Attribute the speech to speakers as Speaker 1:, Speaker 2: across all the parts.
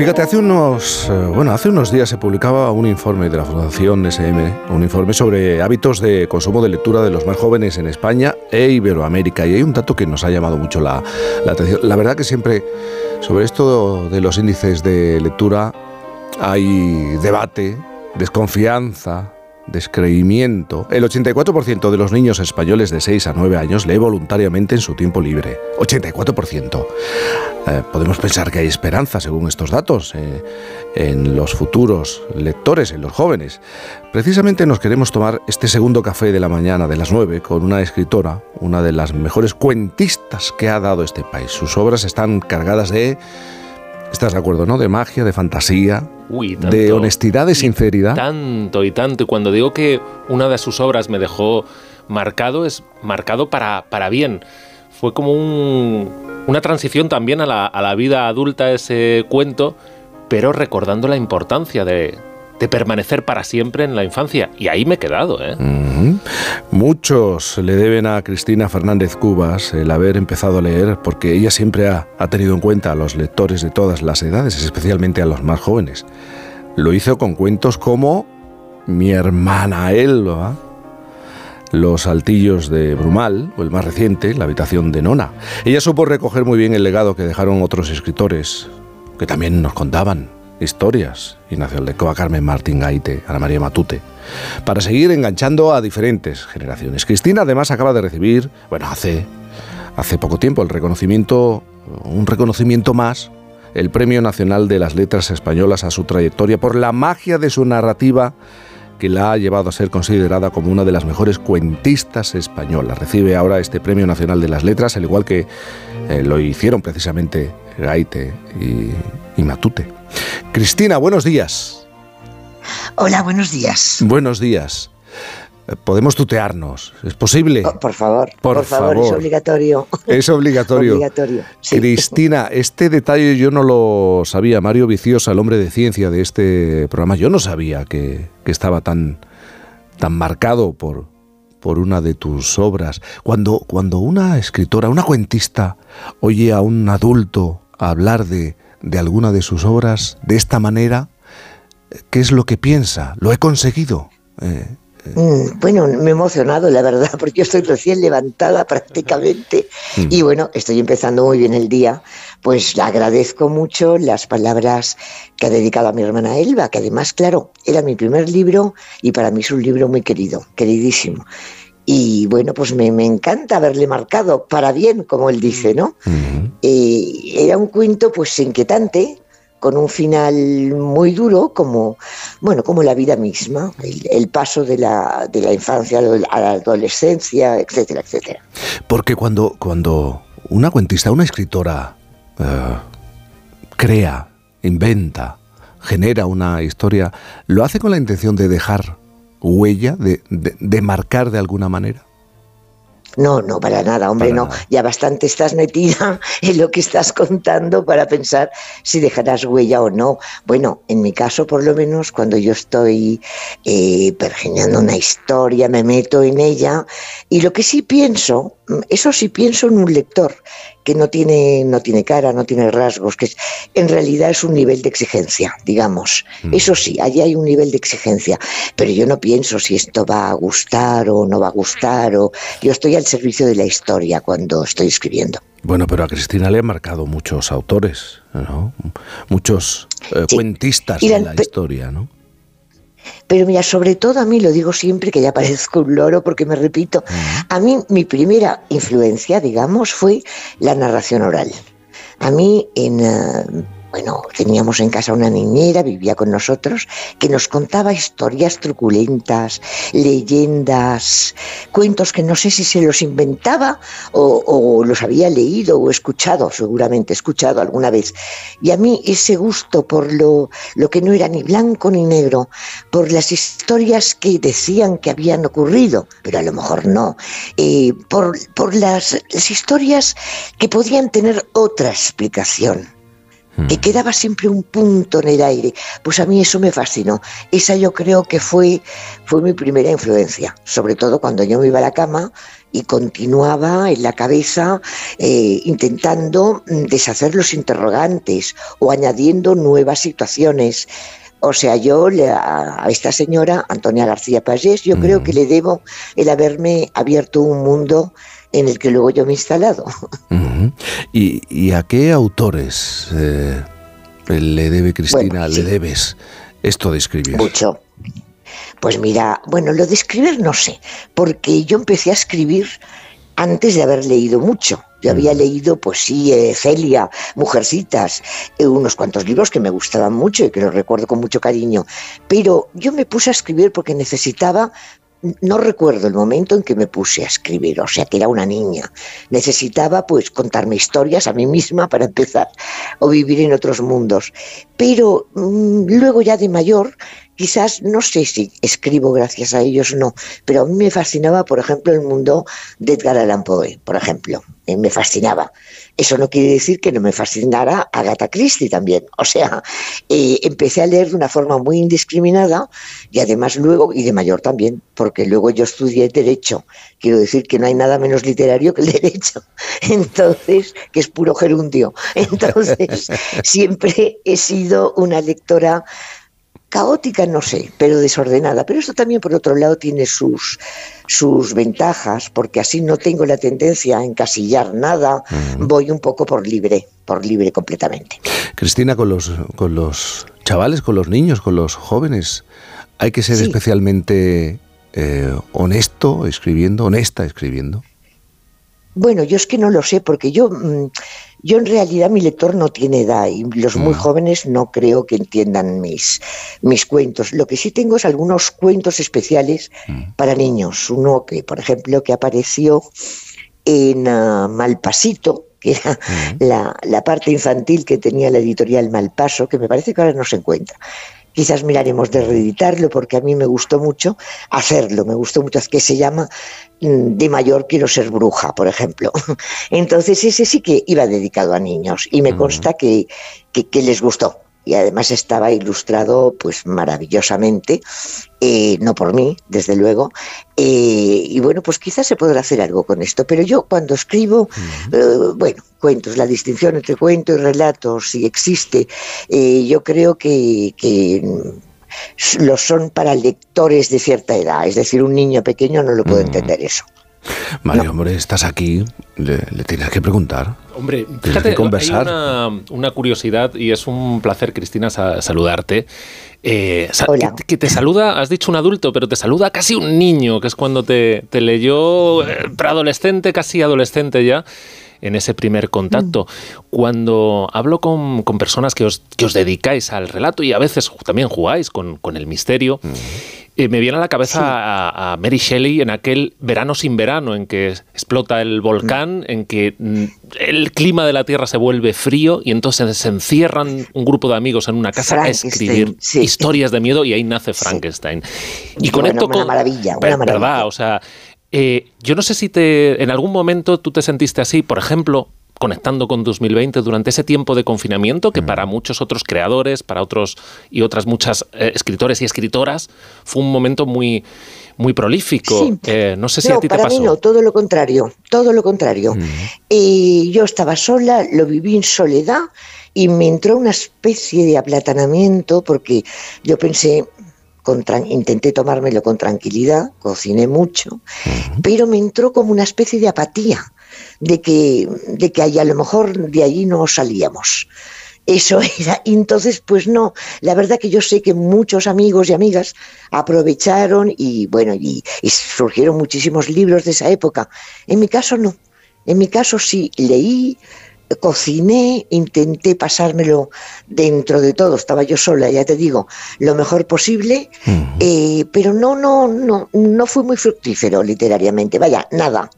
Speaker 1: Fíjate, hace unos, eh, bueno, hace unos días se publicaba un informe de la Fundación SM, un informe sobre hábitos de consumo de lectura de los más jóvenes en España e Iberoamérica. Y hay un dato que nos ha llamado mucho la, la atención. La verdad que siempre sobre esto de los índices de lectura hay debate, desconfianza, descreimiento. El 84% de los niños españoles de 6 a 9 años lee voluntariamente en su tiempo libre. 84%. Eh, podemos pensar que hay esperanza, según estos datos, eh, en los futuros lectores, en los jóvenes. Precisamente nos queremos tomar este segundo café de la mañana de las 9 con una escritora, una de las mejores cuentistas que ha dado este país. Sus obras están cargadas de ¿Estás de acuerdo, no? De magia, de fantasía, de honestidad, de sinceridad.
Speaker 2: tanto y tanto. Y cuando digo que una de sus obras me dejó marcado, es marcado para, para bien. Fue como una transición también a la, a la vida adulta ese cuento, pero recordando la importancia de, de permanecer para siempre en la infancia. Y ahí me he quedado. ¿eh?
Speaker 1: Muchos le deben a Cristina Fernández Cubas el haber empezado a leer porque ella siempre ha, tenido en cuenta a los lectores de todas las edades, especialmente a los más jóvenes. Lo hizo con cuentos como Mi hermana Elba, Los altillos de Brumal, o el más reciente, La habitación de Nona. Ella supo recoger muy bien el legado que dejaron otros escritores, que también nos contaban historias, Ignacio Aldecoa, Carmen Martín Gaite, Ana María Matute, para seguir enganchando a diferentes generaciones. Cristina además acaba de recibir, bueno, hace, hace poco tiempo el reconocimiento, un reconocimiento más, el Premio Nacional de las Letras Españolas a su trayectoria por la magia de su narrativa que la ha llevado a ser considerada como una de las mejores cuentistas españolas. Recibe ahora este Premio Nacional de las Letras, al igual que eh, lo hicieron precisamente Gaite y Matute. Cristina, buenos días.
Speaker 3: Hola, buenos días.
Speaker 1: Buenos días. Podemos tutearnos, ¿es posible?
Speaker 3: Oh, por favor, por, favor, es obligatorio.
Speaker 1: Es obligatorio. Cristina, este detalle yo no lo sabía. Mario Viciosa, el hombre de ciencia de este programa, yo no sabía que, estaba tan, tan marcado por, por una de tus obras. Cuando, cuando una escritora, una cuentista, oye a un adulto hablar de, de alguna de sus obras de esta manera, ¿qué es lo que piensa? ¿Lo he conseguido?
Speaker 3: Eh, eh. Mm, bueno, me he emocionado, la verdad, porque yo estoy recién levantada prácticamente mm. y bueno, estoy empezando muy bien el día. Pues agradezco mucho las palabras que ha dedicado a mi hermana Elba, que además, claro, era mi primer libro y para mí es un libro muy querido, queridísimo. Y bueno, pues me, encanta haberle marcado para bien, como él dice, ¿no? Eh, era un cuento pues inquietante, con un final muy duro, como, bueno, como la vida misma, el, paso de la, de la, infancia a la adolescencia, etcétera, etcétera.
Speaker 1: Porque cuando, cuando una cuentista, una escritora eh, crea, inventa, genera una historia, lo hace con la intención de dejar huella, de, de, marcar de alguna manera?
Speaker 3: No, no, para nada, hombre, no. Ya bastante estás metida en lo que estás contando para pensar si dejarás huella o no. Bueno, en mi caso, por lo menos, cuando yo estoy eh, pergeñando una historia, me meto en ella y lo que sí pienso, eso sí pienso en un lector que no tiene, no tiene cara, no tiene rasgos, que en realidad es un nivel de exigencia, digamos. Mm. Eso sí, allí hay un nivel de exigencia, pero yo no pienso si esto va a gustar o no va a gustar, o yo estoy al servicio de la historia cuando estoy escribiendo.
Speaker 1: Bueno, pero a Cristina le han marcado muchos autores, ¿no? muchos eh, cuentistas de la historia, ¿no?
Speaker 3: Pero mira, sobre todo a mí, lo digo siempre que ya parezco un loro porque me repito, a mí mi primera influencia, digamos, fue la narración oral. A mí en... Eh, bueno, teníamos en casa una niñera, vivía con nosotros, que nos contaba historias truculentas, leyendas, cuentos que no sé si se los inventaba o, los había leído o escuchado, seguramente escuchado alguna vez. Y a mí ese gusto por lo, lo que no era ni blanco ni negro, por las historias que decían que habían ocurrido, pero a lo mejor no, eh, por, por las historias que podían tener otra explicación que mm. quedaba siempre un punto en el aire. Pues a mí eso me fascinó. Esa yo creo que fue, fue mi primera influencia, sobre todo cuando yo me iba a la cama y continuaba en la cabeza eh, intentando mm, deshacer los interrogantes o añadiendo nuevas situaciones. O sea, yo a esta señora, Antonia García Pagés, yo creo que le debo el haberme abierto un mundo en el que luego yo me he instalado.
Speaker 1: ¿Y, a qué autores eh, le debe Cristina, le debes esto de escribir?
Speaker 3: Mucho. Pues mira, bueno, lo de escribir no sé, porque yo empecé a escribir antes de haber leído mucho. Yo había leído, pues sí, eh, Celia, Mujercitas, eh, unos cuantos libros que me gustaban mucho y que los recuerdo con mucho cariño. Pero yo me puse a escribir porque necesitaba no recuerdo el momento en que me puse a escribir, o sea que era una niña. Necesitaba pues contarme historias a mí misma para empezar o vivir en otros mundos. Pero mm, luego ya de mayor Quizás no sé si escribo gracias a ellos no, pero a mí me fascinaba, por ejemplo, el mundo de Edgar Allan Poe, por ejemplo. Eh, me fascinaba. Eso no quiere decir que no me fascinara Agatha Christie también. O sea, eh, empecé a leer de una forma muy indiscriminada y además luego, y de mayor también, porque luego yo estudié Derecho. Quiero decir que no hay nada menos literario que el Derecho. Entonces, que es puro gerundio. Entonces, siempre he sido una lectora Caótica no sé, pero desordenada. Pero esto también, por otro lado, tiene sus, sus ventajas, porque así no tengo la tendencia a encasillar nada, voy un poco por libre, por libre completamente.
Speaker 1: Cristina, con los, con los chavales, con los niños, con los jóvenes, hay que ser especialmente eh, honesto escribiendo, honesta escribiendo.
Speaker 3: Bueno, yo es que no lo sé, porque yo, mm, yo en realidad mi lector no tiene edad y los muy mm. jóvenes no creo que entiendan mis, mis cuentos. Lo que sí tengo es algunos cuentos especiales mm. para niños. Uno que, por ejemplo, que apareció en uh, Malpasito, que era la, la, parte infantil que tenía la editorial Malpaso, que me parece que ahora no se encuentra. Quizás miraremos de reeditarlo porque a mí me gustó mucho hacerlo, me gustó mucho, que se llama mm, De mayor quiero ser bruja, por ejemplo. Entonces ese sí que iba dedicado a niños y me consta que, que les gustó y además estaba ilustrado pues maravillosamente, eh, no por mí, desde luego, eh, y bueno, pues quizás se podrá hacer algo con esto, pero yo cuando escribo, eh, bueno, cuentos, la distinción entre cuento y relato, si existe, yo creo que, que lo son para lectores de cierta edad, es decir, un niño pequeño no lo puede entender eso.
Speaker 1: Mario, hombre, estás aquí, le, tienes que preguntar.
Speaker 2: Hombre, fíjate, conversar. hay una, curiosidad y es un placer, Cristina, saludarte. Eh, que, te saluda, has dicho un adulto, pero te saluda casi un niño, que es cuando te, leyó eh, preadolescente, casi adolescente ya en ese primer contacto. Mm. Cuando hablo con, personas que os, que os, dedicáis al relato y a veces también jugáis con, el misterio, mm. Eh, me viene a la cabeza a, Mary Shelley en aquel verano sin verano, en que explota el volcán, en que mm, el clima de la Tierra se vuelve frío y entonces se encierran un grupo de amigos en una casa a escribir historias de miedo y ahí nace Frankenstein. Y con esto...
Speaker 3: Una maravilla, una maravilla.
Speaker 2: ¿Verdad? O sea, eh, yo no sé si te, en algún momento tú te sentiste así, por ejemplo, conectando con 2020 durante ese tiempo de confinamiento que mm. para muchos otros creadores, para otros y otras muchas eh, escritores y escritoras fue un momento muy muy prolífico. Eh, no sé si a ti te
Speaker 3: para
Speaker 2: Mí
Speaker 3: no, todo lo contrario, todo lo contrario. Mm. Y yo estaba sola, lo viví en soledad y me entró una especie de aplatanamiento porque yo pensé, intenté tomármelo con tranquilidad, cociné mucho, pero me entró como una especie de apatía de que, de que a lo mejor de allí no salíamos. Eso era. Entonces, pues no, la verdad que yo sé que muchos amigos y amigas aprovecharon y bueno, y, surgieron muchísimos libros de esa época. En mi caso no. En mi caso sí, leí, cociné, intenté pasármelo dentro de todo, estaba yo sola, ya te digo, lo mejor posible, eh, pero no, no, no, no fui muy fructífero literariamente, vaya, nada,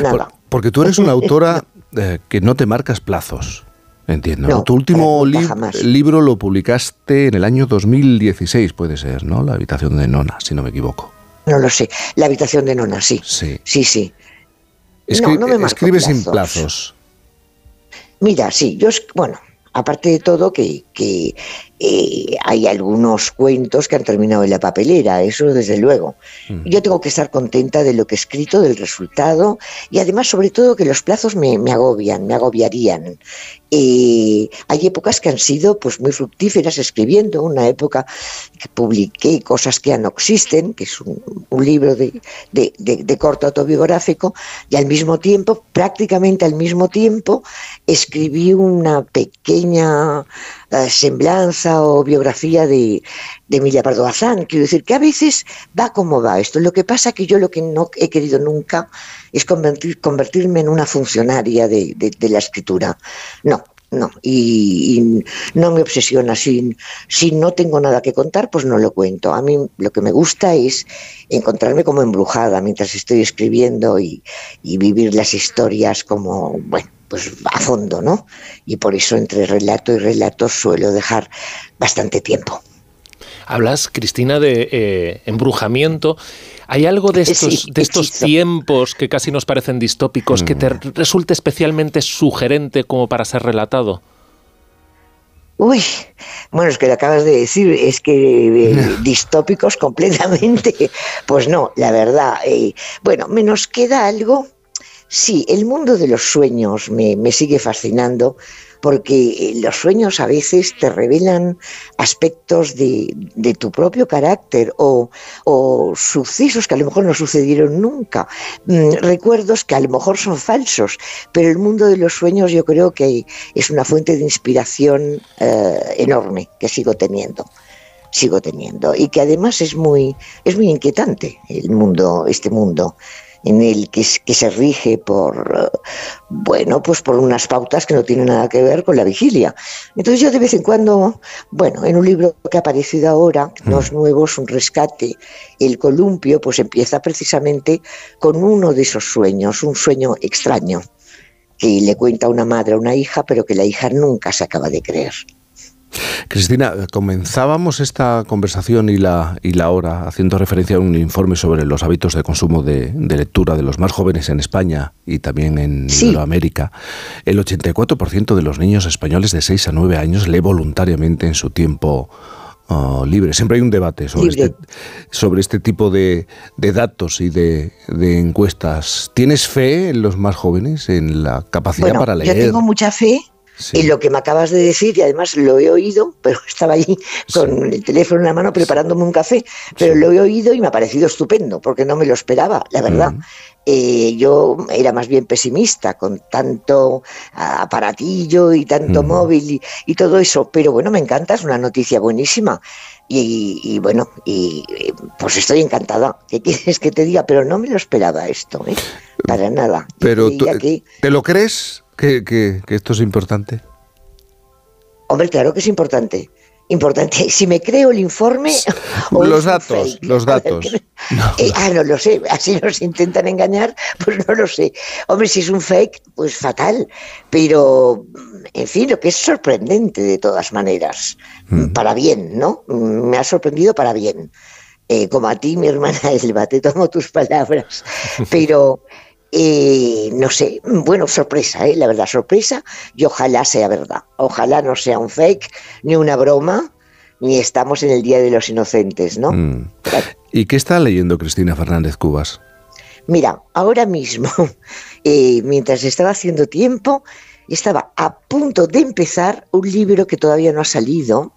Speaker 3: nada.
Speaker 1: Porque tú eres una autora eh, que no te marcas plazos. Entiendo. tu último libro lo publicaste en el año 2016, puede ser, ¿no? La habitación de Nona, si no me equivoco.
Speaker 3: No lo sé. La habitación de Nona, sí. Sí, sí. sí.
Speaker 1: no, me escribe sin plazos.
Speaker 3: Mira, sí, yo, bueno, aparte de todo que, que eh, hay algunos cuentos que han terminado en la papelera, eso desde luego. Yo tengo que estar contenta de lo que he escrito, del resultado y además sobre todo que los plazos me, agobian, me agobiarían. Eh, hay épocas que han sido pues muy fructíferas escribiendo, una época que publiqué cosas que ya no existen, que es un, libro de, de, corto autobiográfico, y al mismo tiempo, prácticamente al mismo tiempo, escribí una pequeña eh, semblanza o biografía de, de Emilia Pardo Bazán. Quiero decir que a veces va como va esto. Lo que pasa que yo lo que no he querido nunca es convertir, convertirme en una funcionaria de, la escritura. No, no, y, no me obsesiona. Si, si no tengo nada que contar, pues no lo cuento. A mí lo que me gusta es encontrarme como embrujada mientras estoy escribiendo y, y vivir las historias como, bueno, pues a fondo, ¿no? Y por eso entre relato y relato suelo dejar bastante tiempo.
Speaker 2: Hablas, Cristina, de eh, embrujamiento. ¿Hay algo de estos, de estos tiempos que casi nos parecen distópicos que te mm. resulte especialmente sugerente como para ser relatado?
Speaker 3: Uy, bueno, es que lo acabas de decir, es que eh, distópicos completamente. Pues no, la verdad. Eh, bueno, me nos queda algo Sí, el mundo de los sueños me, sigue fascinando porque eh, los sueños a veces te revelan aspectos de, tu propio carácter o, sucesos que a lo mejor no sucedieron nunca, mm, recuerdos que a lo mejor son falsos, pero el mundo de los sueños yo creo que es una fuente de inspiración eh, enorme que sigo teniendo sigo teniendo y que además es muy es muy inquietante el mundo este mundo en el que, que se rige por, bueno, pues por unas pautas que no tienen nada que ver con la vigilia. Entonces yo de vez en cuando, bueno, en un libro que ha aparecido ahora, Los mm. Nuevos, un rescate, el columpio, pues empieza precisamente con uno de esos sueños, un sueño extraño, que le cuenta una madre a una hija, pero que la hija nunca se acaba de creer.
Speaker 1: Cristina, comenzábamos esta conversación y la, y la hora haciendo referencia a un informe sobre los hábitos de consumo de, lectura de los más jóvenes en España y también en sí. América. El 84% de los niños españoles de 6 a 9 años lee voluntariamente en su tiempo uh, libre. Siempre hay un debate sobre, este, sobre este tipo de, datos y de, encuestas. ¿Tienes fe en los más jóvenes, en la capacidad para leer?
Speaker 3: Yo tengo mucha fe y lo que me acabas de decir, y además lo he oído, pero estaba allí con el teléfono en la mano preparándome un café, pero lo he oído y me ha parecido estupendo, porque no me lo esperaba, la verdad. Eh, yo era más bien pesimista con tanto aparatillo y tanto móvil y, todo eso, pero bueno, me encanta, es una noticia buenísima. Y, bueno, y pues estoy encantada. ¿Qué quieres que te diga? Pero no me lo esperaba esto, ¿eh? para nada.
Speaker 1: Pero ¿te lo crees? Que, esto es importante?
Speaker 3: Hombre, claro que es importante importante. Si me creo el informe.
Speaker 1: los datos, los datos.
Speaker 3: Eh, ah, no lo sé. Así nos intentan engañar, pues no lo sé. Hombre, si es un fake, pues fatal. Pero, en fin, lo que es sorprendente de todas maneras. Mm. Para bien, ¿no? Me ha sorprendido para bien. Eh, como a ti, mi hermana Elba, te tomo tus palabras. Pero. Eh, no sé, bueno, sorpresa, ¿eh? la verdad, sorpresa, y ojalá sea verdad. Ojalá no sea un fake, ni una broma, ni estamos en el Día de los Inocentes, ¿no? Mm.
Speaker 1: ¿Y qué está leyendo Cristina Fernández Cubas?
Speaker 3: Mira, ahora mismo, eh, mientras estaba haciendo tiempo, estaba a punto de empezar un libro que todavía no ha salido,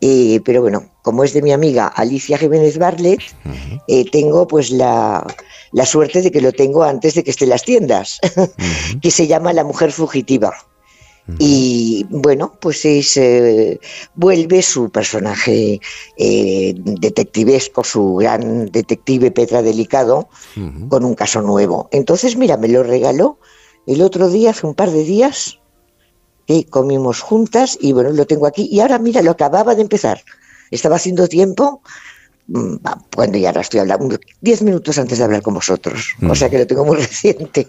Speaker 3: eh, pero bueno, como es de mi amiga Alicia Jiménez Barlet, tengo pues la, la suerte de que lo tengo antes de que esté en las tiendas, que se llama La Mujer Fugitiva. Y bueno, pues es, eh, vuelve su personaje eh, detectivesco, su gran detective Petra Delicado, con un caso nuevo. Entonces, mira, me lo regaló el otro día, hace un par de días, que comimos juntas y bueno, lo tengo aquí. Y ahora, mira, lo acababa de empezar. Estaba haciendo tiempo Mm, cuando ya ahora estoy hablando, diez minutos antes de hablar con vosotros, o sea que lo tengo muy reciente.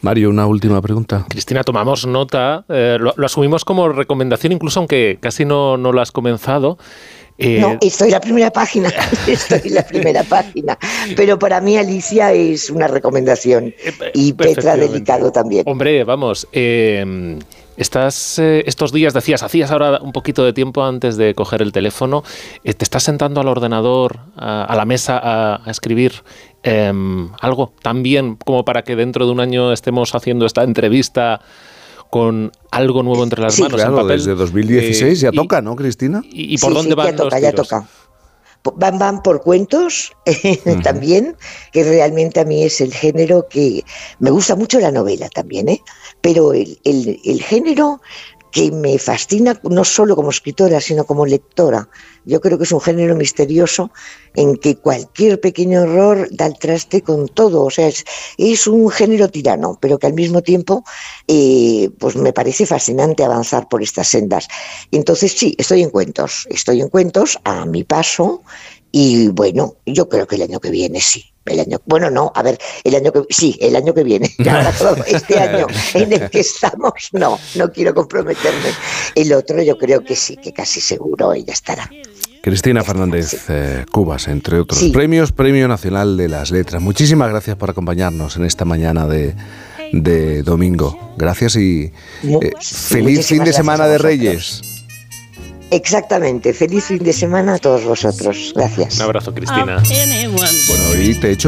Speaker 1: Mario, una última pregunta.
Speaker 2: Cristina, tomamos nota, eh, lo, asumimos como recomendación, incluso aunque casi no, no lo has comenzado.
Speaker 3: Eh, no, estoy en la primera página, estoy en la primera página, pero para mí Alicia es una recomendación eh, y Petra Delicado también.
Speaker 2: Hombre, vamos, Estás eh, estos días, decías, hacías ahora un poquito de tiempo antes de coger el teléfono, eh, te estás sentando al ordenador, a, la mesa, a, escribir em, algo también como para que dentro de un año estemos haciendo esta entrevista con algo nuevo entre las manos.
Speaker 1: Claro, desde 2016 ya toca, ¿no, Cristina?
Speaker 2: ¿Y, por dónde van
Speaker 3: ya
Speaker 2: toca,
Speaker 3: Ya toca. Van, van por cuentos también, que realmente a mí es el género que me gusta mucho la novela también, ¿eh? pero el, el, el género que me fascina no solo como escritora, sino como lectora. Yo creo que es un género misterioso en que cualquier pequeño error da el traste con todo. O sea, es, un género tirano, pero que al mismo tiempo eh, pues me parece fascinante avanzar por estas sendas. Entonces sí, estoy en cuentos, estoy en cuentos a mi paso y bueno, yo creo que el año que viene sí. El año, bueno, no, a ver, el año que sí, el año que viene. este año en el que estamos, no, no quiero comprometerme. El otro yo creo que sí, que casi seguro ella estará.
Speaker 1: Cristina Fernández eh, Cubas, entre otros premios, Premio Nacional de las Letras. Muchísimas gracias por acompañarnos en esta mañana de, domingo. Gracias y eh, feliz fin de semana de Reyes.
Speaker 3: Exactamente. Feliz fin de semana a todos vosotros. Gracias.
Speaker 2: Un abrazo, Cristina.
Speaker 1: Bueno, y te hecho